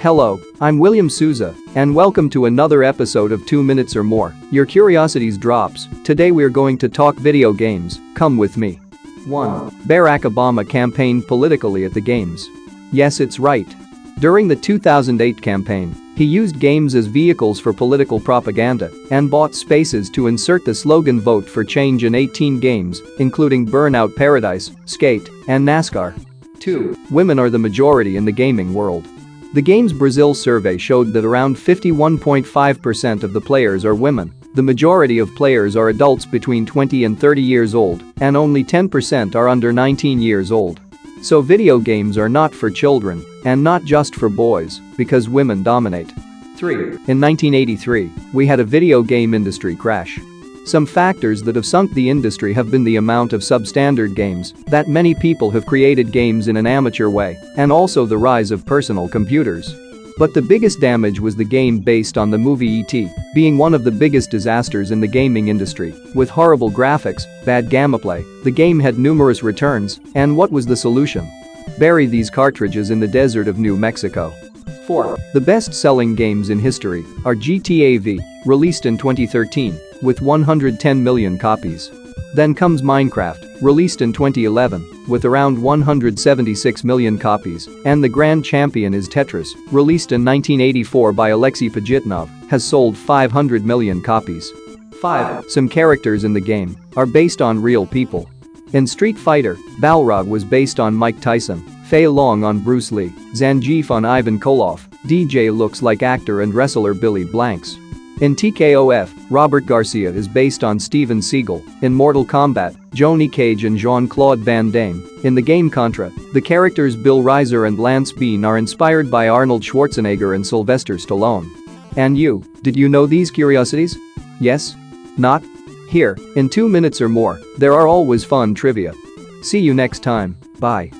Hello, I'm William Souza, and welcome to another episode of 2 Minutes or More, your curiosities drops. Today we're going to talk video games, come with me. 1. Barack Obama campaigned politically at the games. Yes, it's right. During the 2008 campaign, he used games as vehicles for political propaganda and bought spaces to insert the slogan Vote for Change in 18 games, including Burnout Paradise, Skate, and NASCAR. 2. Women are the majority in the gaming world. The Games Brazil survey showed that around 51.5% of the players are women. The majority of players are adults between 20 and 30 years old, and only 10% are under 19 years old. So video games are not for children, and not just for boys, because women dominate. 3. In 1983, we had a video game industry crash. Some factors that have sunk the industry have been the amount of substandard games, that many people have created games in an amateur way, and also the rise of personal computers. But the biggest damage was the game based on the movie E.T., being one of the biggest disasters in the gaming industry. With horrible graphics, bad gameplay, the game had numerous returns, and what was the solution? Bury these cartridges in the desert of New Mexico. 4. The best-selling games in history are GTA V, released in 2013, with 110 million copies. Then comes Minecraft, released in 2011, with around 176 million copies, and the grand champion is Tetris, released in 1984 by Alexei Pajitnov, has sold 500 million copies. 5. Some characters in the game are based on real people. In Street Fighter, Balrog was based on Mike Tyson, Fei Long on Bruce Lee, Zangief on Ivan Koloff, DJ looks like actor and wrestler Billy Blanks. In TKOF, Robert Garcia is based on Steven Seagal. In Mortal Kombat, Johnny Cage and Jean-Claude Van Damme. In the game Contra, the characters Bill Rizer and Lance Bean are inspired by Arnold Schwarzenegger and Sylvester Stallone. And you, did you know these curiosities? Yes? Not? Here, in two minutes or more, there are always fun trivia. See you next time, bye.